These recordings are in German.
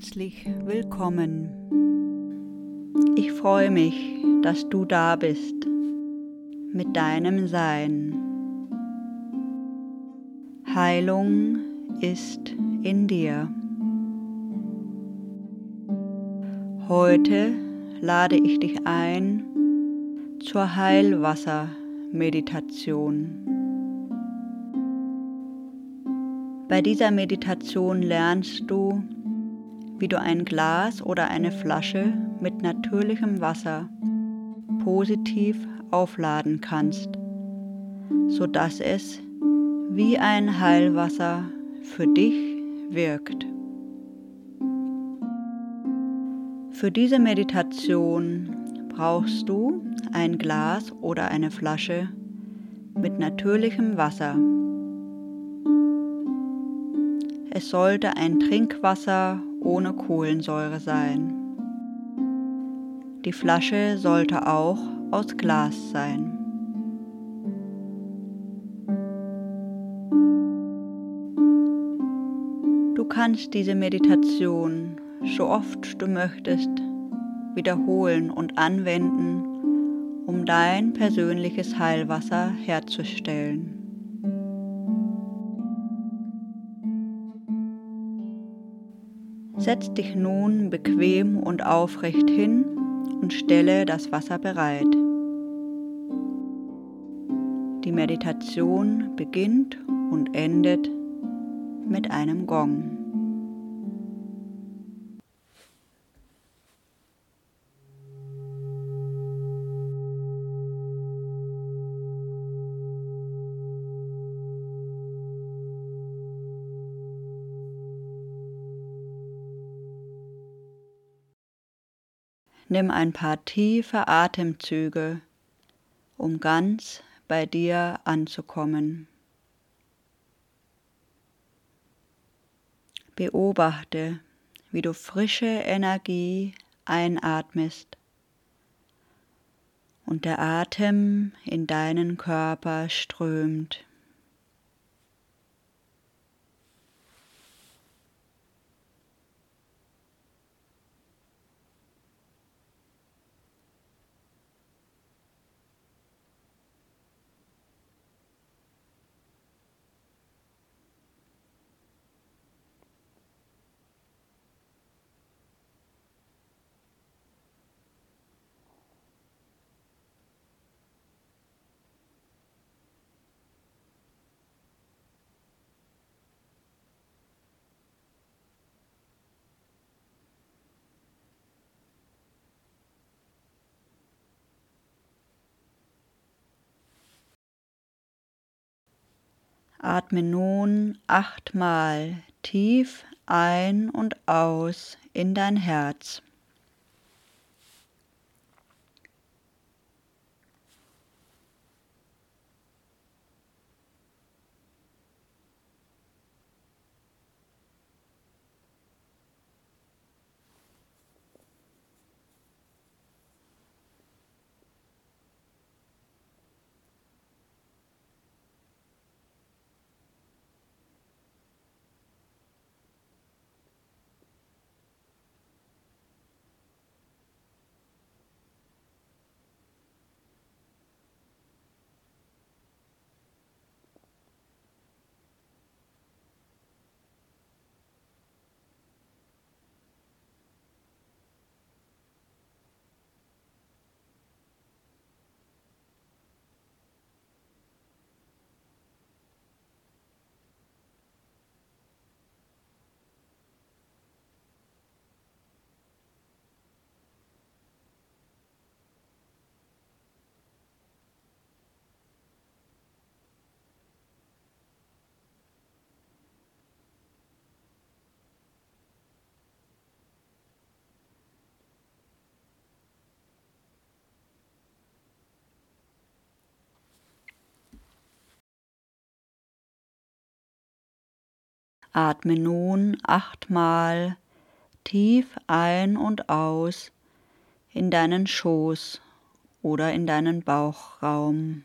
Herzlich willkommen. Ich freue mich, dass du da bist mit deinem Sein. Heilung ist in dir. Heute lade ich dich ein zur Heilwassermeditation. Bei dieser Meditation lernst du, wie du ein Glas oder eine Flasche mit natürlichem Wasser positiv aufladen kannst, sodass es wie ein Heilwasser für dich wirkt. Für diese Meditation brauchst du ein Glas oder eine Flasche mit natürlichem Wasser. Es sollte ein Trinkwasser ohne Kohlensäure sein. Die Flasche sollte auch aus Glas sein. Du kannst diese Meditation so oft du möchtest wiederholen und anwenden, um dein persönliches Heilwasser herzustellen. Setz dich nun bequem und aufrecht hin und stelle das Wasser bereit. Die Meditation beginnt und endet mit einem Gong. Nimm ein paar tiefe Atemzüge, um ganz bei dir anzukommen. Beobachte, wie du frische Energie einatmest und der Atem in deinen Körper strömt. Atme nun achtmal tief ein und aus in dein Herz. Atme nun achtmal tief ein und aus in deinen Schoß oder in deinen Bauchraum.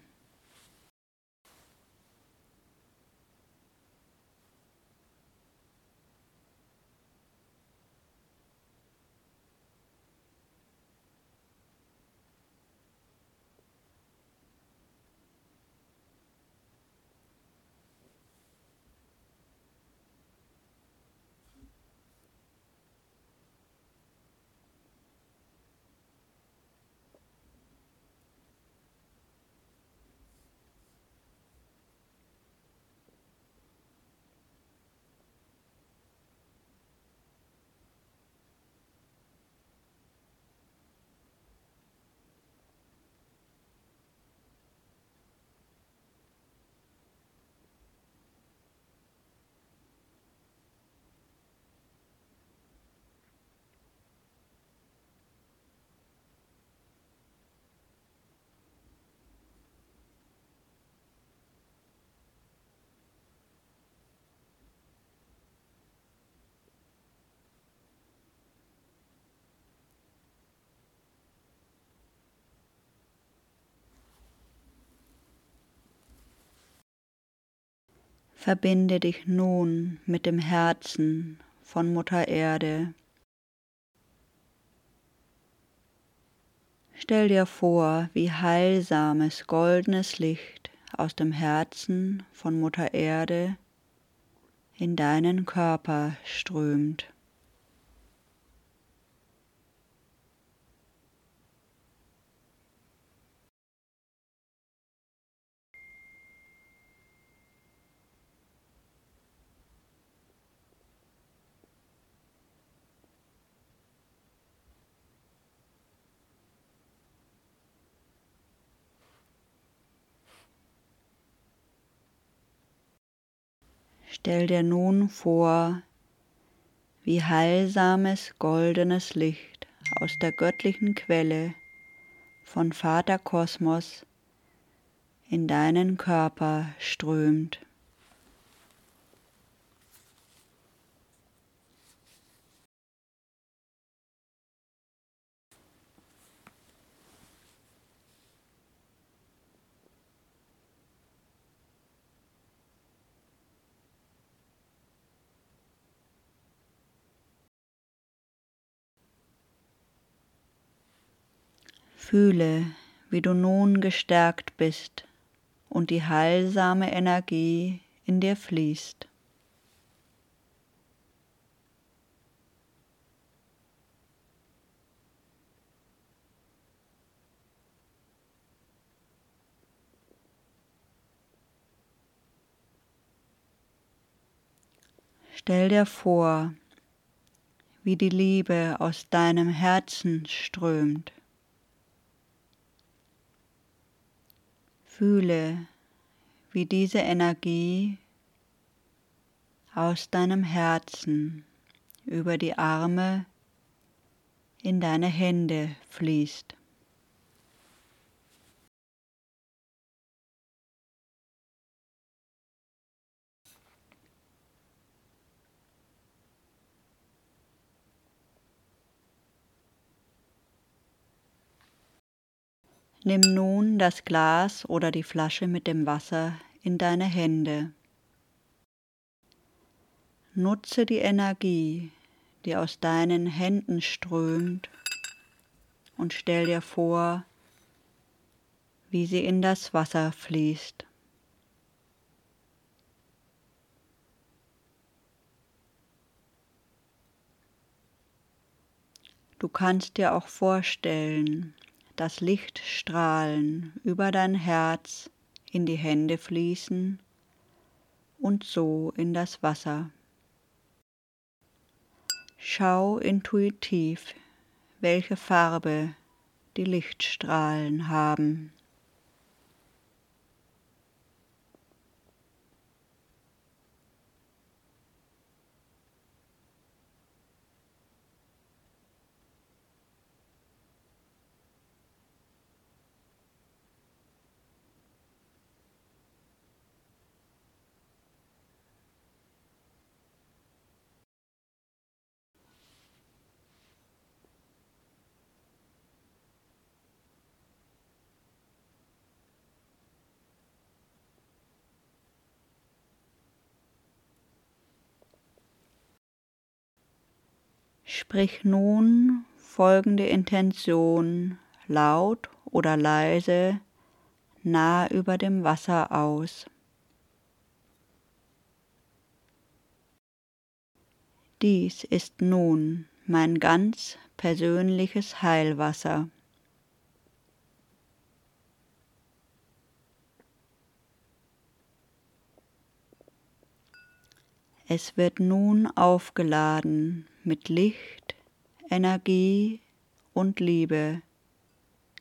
Verbinde dich nun mit dem Herzen von Mutter Erde. Stell dir vor, wie heilsames goldenes Licht aus dem Herzen von Mutter Erde in deinen Körper strömt. Stell dir nun vor, wie heilsames goldenes Licht aus der göttlichen Quelle von Vater Kosmos in deinen Körper strömt. Fühle, wie du nun gestärkt bist und die heilsame Energie in dir fließt. Stell dir vor, wie die Liebe aus deinem Herzen strömt. Fühle, wie diese Energie aus deinem Herzen über die Arme in deine Hände fließt. Nimm nun das Glas oder die Flasche mit dem Wasser in deine Hände. Nutze die Energie, die aus deinen Händen strömt und stell dir vor, wie sie in das Wasser fließt. Du kannst dir auch vorstellen, das Lichtstrahlen über dein Herz in die Hände fließen und so in das Wasser. Schau intuitiv, welche Farbe die Lichtstrahlen haben. Sprich nun folgende Intention laut oder leise nah über dem Wasser aus. Dies ist nun mein ganz persönliches Heilwasser. Es wird nun aufgeladen mit Licht, Energie und Liebe,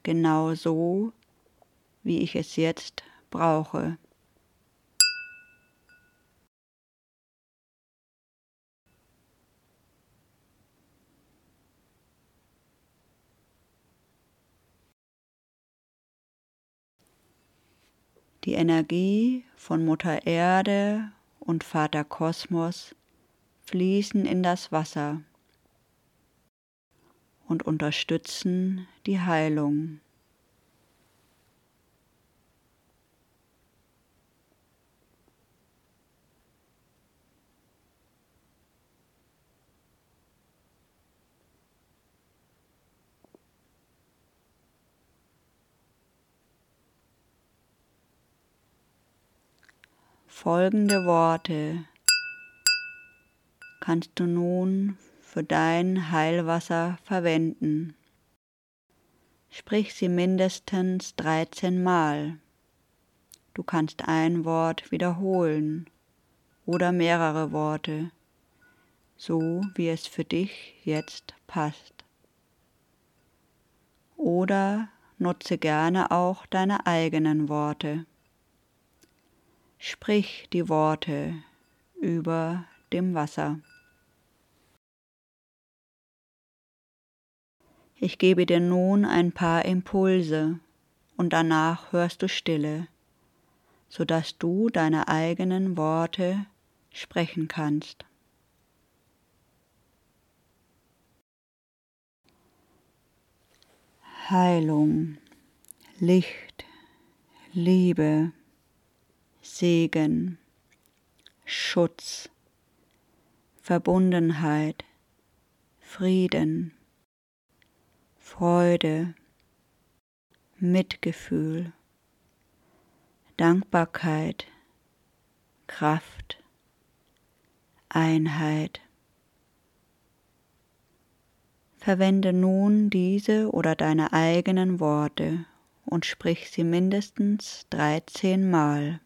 genau so, wie ich es jetzt brauche. Die Energie von Mutter Erde und Vater Kosmos fließen in das Wasser und unterstützen die Heilung. folgende Worte kannst du nun für dein Heilwasser verwenden. Sprich sie mindestens 13 Mal. Du kannst ein Wort wiederholen oder mehrere Worte, so wie es für dich jetzt passt. Oder nutze gerne auch deine eigenen Worte. Sprich die Worte über dem Wasser. Ich gebe dir nun ein paar Impulse und danach hörst du Stille, sodass du deine eigenen Worte sprechen kannst. Heilung, Licht, Liebe, Segen, Schutz, Verbundenheit, Frieden, Freude, Mitgefühl, Dankbarkeit, Kraft, Einheit. Verwende nun diese oder deine eigenen Worte und sprich sie mindestens 13 Mal.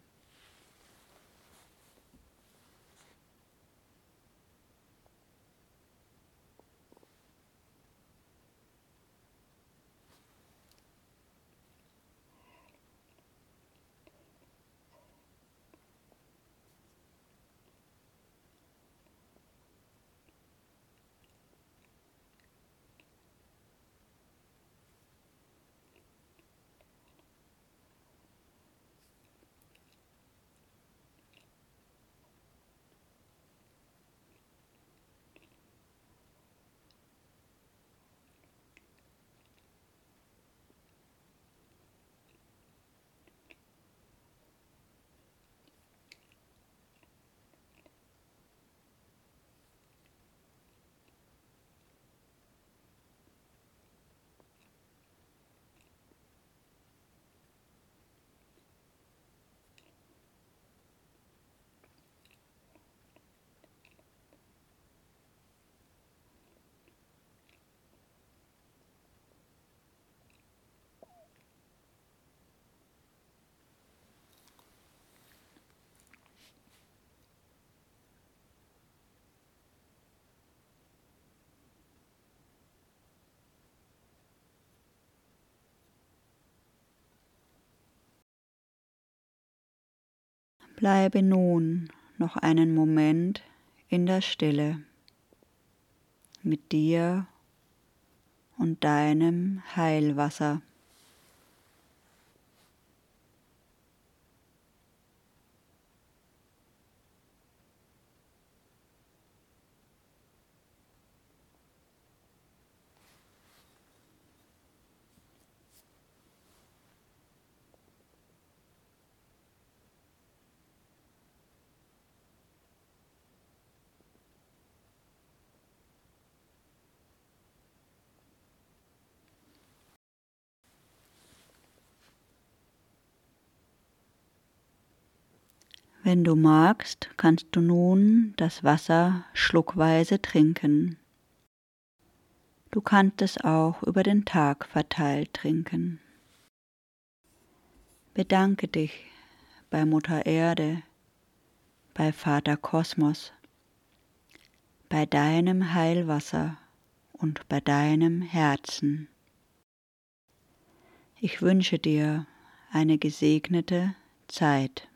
Bleibe nun noch einen Moment in der Stille mit dir und deinem Heilwasser. Wenn du magst, kannst du nun das Wasser schluckweise trinken. Du kannst es auch über den Tag verteilt trinken. Bedanke dich bei Mutter Erde, bei Vater Kosmos, bei deinem Heilwasser und bei deinem Herzen. Ich wünsche dir eine gesegnete Zeit.